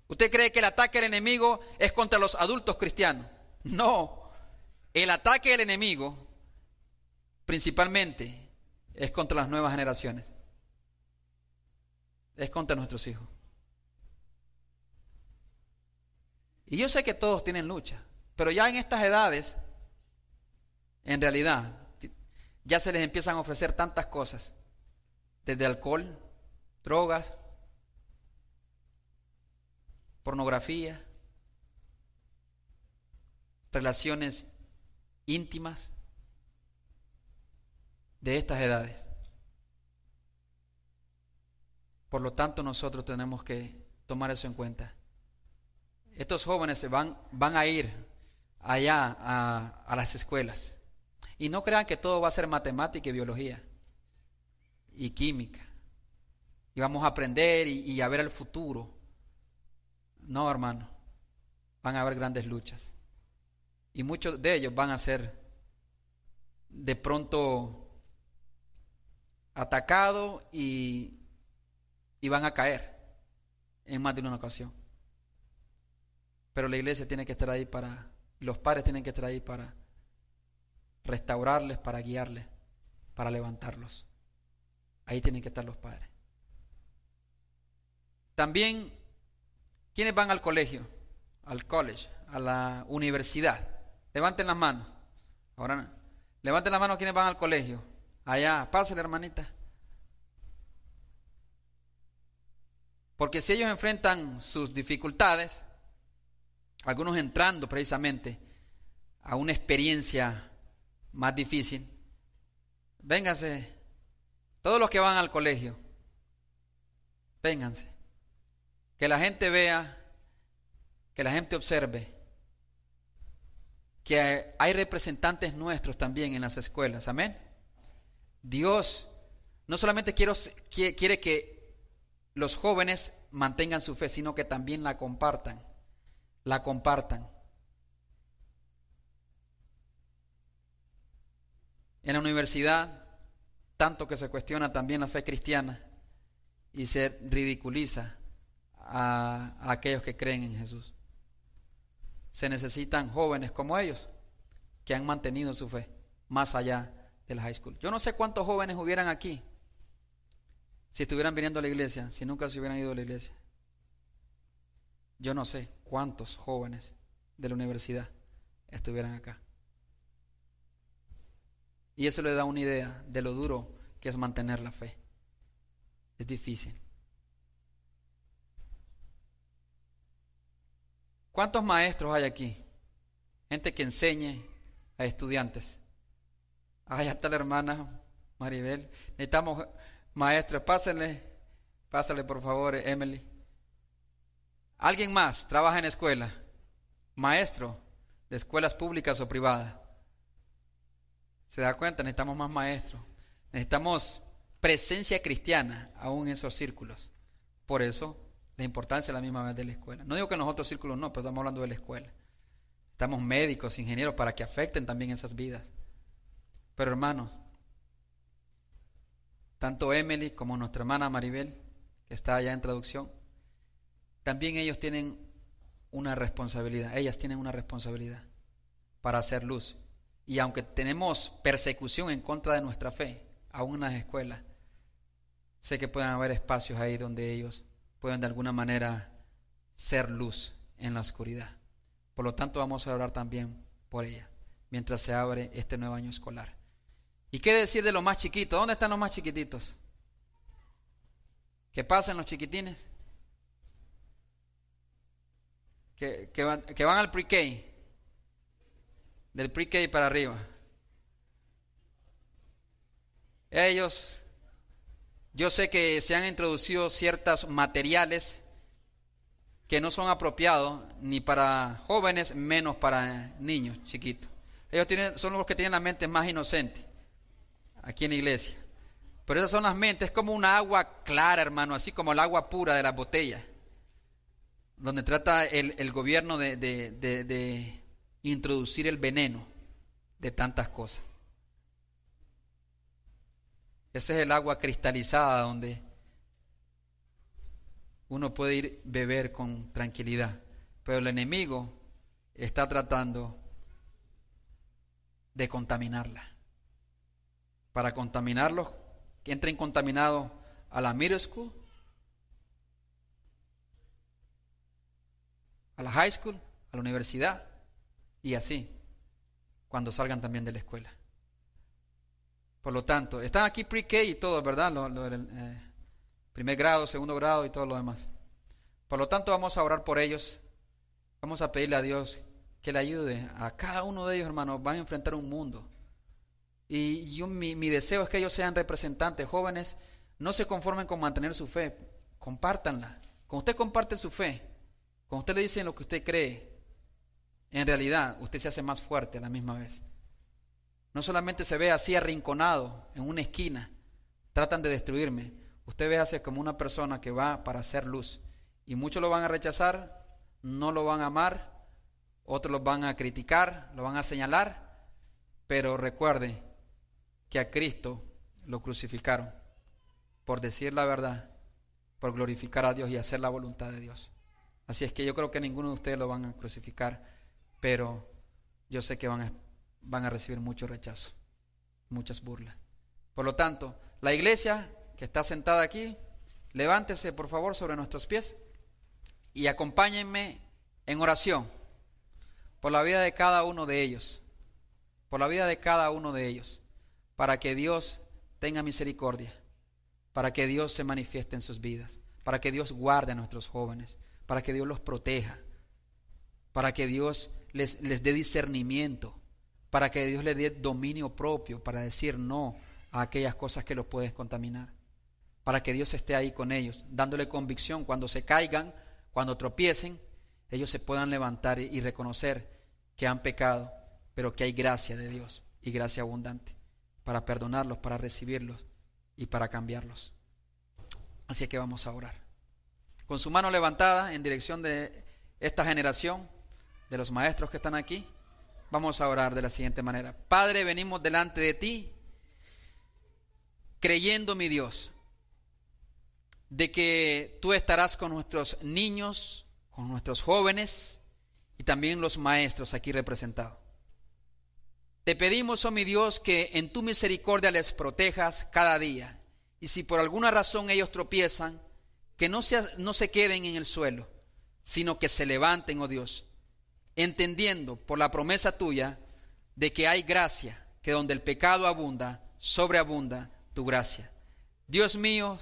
¿Usted cree que el ataque del enemigo es contra los adultos cristianos? No, el ataque del enemigo principalmente es contra las nuevas generaciones. Es contra nuestros hijos. Y yo sé que todos tienen lucha, pero ya en estas edades, en realidad, ya se les empiezan a ofrecer tantas cosas, desde alcohol, drogas, pornografía, relaciones íntimas, de estas edades. Por lo tanto, nosotros tenemos que tomar eso en cuenta. Estos jóvenes se van, van a ir allá a, las escuelas. Y no crean que todo va a ser matemática y biología y química. Y vamos a aprender y, y a ver el futuro. No, hermano. Van a haber grandes luchas. Y muchos de ellos van a ser de pronto atacado y, y van a caer en más de una ocasión. Pero la iglesia tiene que estar ahí para, los padres tienen que estar ahí para restaurarles, para guiarles, para levantarlos. Ahí tienen que estar los padres. También, ¿quiénes van al colegio? Al college, a la universidad. Levanten las manos. Ahora, levanten las manos quienes van al colegio. Allá, pásale, hermanita. Porque si ellos enfrentan sus dificultades, algunos entrando precisamente a una experiencia más difícil, vénganse, todos los que van al colegio, vénganse, que la gente vea, que la gente observe que hay representantes nuestros también en las escuelas, amén. Dios no solamente quiere que los jóvenes mantengan su fe, sino que también la compartan, la compartan. En la universidad, tanto que se cuestiona también la fe cristiana y se ridiculiza a, aquellos que creen en Jesús. Se necesitan jóvenes como ellos que han mantenido su fe más allá de la high school. Yo no sé cuántos jóvenes hubieran aquí si estuvieran viniendo a la iglesia, si nunca se hubieran ido a la iglesia. Yo no sé cuántos jóvenes de la universidad estuvieran acá. Y eso le da una idea de lo duro que es mantener la fe. Es difícil. ¿Cuántos maestros hay aquí? Gente que enseñe a estudiantes. Ya está la hermana Maribel. Necesitamos Maestro, pásenle, pásenle por favor, Emily. ¿Alguien más trabaja en escuela? Maestro de escuelas públicas o privadas. ¿Se da cuenta? Necesitamos más maestros. Necesitamos presencia cristiana aún en esos círculos. Por eso la importancia la misma vez de la escuela. No digo que en los otros círculos no, pero estamos hablando de la escuela. Estamos médicos, ingenieros, para que afecten también esas vidas. Pero hermanos, tanto Emily como nuestra hermana Maribel, que está allá en traducción, también ellos tienen una responsabilidad, ellas tienen una responsabilidad para hacer luz. Y aunque tenemos persecución en contra de nuestra fe, aún en las escuelas, sé que pueden haber espacios ahí donde ellos pueden de alguna manera ser luz en la oscuridad. Por lo tanto, vamos a orar también por ella mientras se abre este nuevo año escolar. ¿Y qué decir de los más chiquitos? ¿Dónde están los más chiquititos? ¿Qué pasan los chiquitines? Que, van, que van al pre-K. Del pre-K para arriba. Ellos, yo sé que se han introducido ciertos materiales que no son apropiados ni para jóvenes, menos para niños chiquitos. Ellos tienen, son los que tienen la mente más inocente aquí en la iglesia. Pero esas son las mentes, es como una agua clara, hermano, así como el agua pura de las botellas, donde trata el, gobierno de, de introducir el veneno de tantas cosas. Ese es el agua cristalizada donde uno puede ir beber con tranquilidad. Pero el enemigo está tratando de contaminarla para contaminarlos, que entren contaminados a la middle school, a la high school, a la universidad y así, cuando salgan también de la escuela. Por lo tanto, están aquí pre-K y todo, ¿verdad? Eh, primer grado, segundo grado y todo lo demás. Por lo tanto, vamos a orar por ellos. Vamos a pedirle a Dios que le ayude a cada uno de ellos, hermanos. Van a enfrentar un mundo y yo, mi, mi deseo es que ellos sean representantes jóvenes, no se conformen con mantener su fe, compártanla. Cuando usted comparte su fe, cuando usted le dice lo que usted cree, en realidad usted se hace más fuerte a la misma vez. No solamente se ve así arrinconado en una esquina, tratan de destruirme. Usted ve así como una persona que va para hacer luz. Y muchos lo van a rechazar, no lo van a amar, otros lo van a criticar, lo van a señalar. Pero recuerde que a Cristo lo crucificaron por decir la verdad, por glorificar a Dios y hacer la voluntad de Dios. Así es que yo creo que ninguno de ustedes lo van a crucificar, pero yo sé que van a, recibir mucho rechazo, muchas burlas. Por lo tanto, la iglesia que está sentada aquí, levántese por favor sobre nuestros pies y acompáñenme en oración por la vida de cada uno de ellos, por la vida de cada uno de ellos, para que Dios tenga misericordia, para que Dios se manifieste en sus vidas, para que Dios guarde a nuestros jóvenes, para que Dios los proteja, para que Dios les, les dé discernimiento, para que Dios les dé dominio propio, para decir no a aquellas cosas que los pueden contaminar, para que Dios esté ahí con ellos, dándole convicción cuando se caigan, cuando tropiecen, ellos se puedan levantar y reconocer que han pecado, pero que hay gracia de Dios y gracia abundante para perdonarlos, para recibirlos y para cambiarlos. Así que vamos a orar. Con su mano levantada en dirección de esta generación, de los maestros que están aquí, vamos a orar de la siguiente manera. Padre, venimos delante de ti creyendo, mi Dios, de que tú estarás con nuestros niños, con nuestros jóvenes, y también los maestros aquí representados. Te pedimos, oh mi Dios, que en tu misericordia les protejas cada día. Y si por alguna razón ellos tropiezan, que no se, no se queden en el suelo, sino que se levanten, oh Dios, entendiendo por la promesa tuya de que hay gracia, que donde el pecado abunda, sobreabunda tu gracia. Dios mío,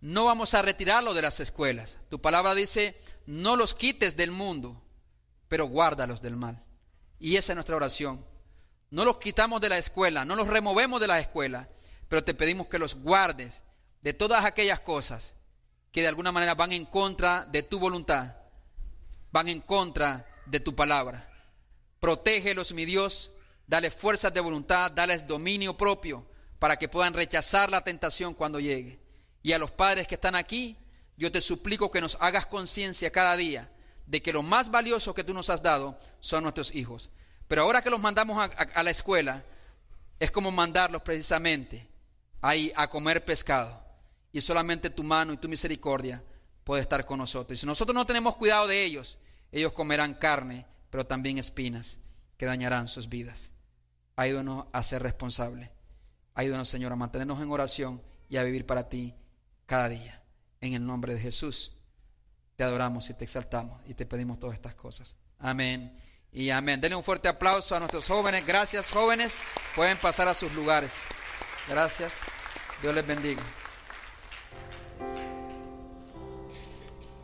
no vamos a retirarlo de las escuelas. Tu palabra dice, no los quites del mundo, pero guárdalos del mal. Y esa es nuestra oración. No los quitamos de la escuela, no los removemos de la escuela, pero te pedimos que los guardes de todas aquellas cosas que de alguna manera van en contra de tu voluntad, van en contra de tu palabra. Protégelos, mi Dios, dale fuerzas de voluntad, dales dominio propio para que puedan rechazar la tentación cuando llegue. Y a los padres que están aquí, yo te suplico que nos hagas conciencia cada día de que lo más valioso que tú nos has dado son nuestros hijos. Pero ahora que los mandamos a, la escuela, es como mandarlos precisamente ahí a comer pescado. Y solamente tu mano y tu misericordia puede estar con nosotros. Y si nosotros no tenemos cuidado de ellos, ellos comerán carne, pero también espinas que dañarán sus vidas. Ayúdanos a ser responsables. Ayúdanos, Señor, a mantenernos en oración y a vivir para ti cada día. En el nombre de Jesús te adoramos y te exaltamos y te pedimos todas estas cosas. Amén y amén. Denle un fuerte aplauso a nuestros jóvenes. Gracias jóvenes. Pueden pasar a sus lugares. Gracias. Dios les bendiga.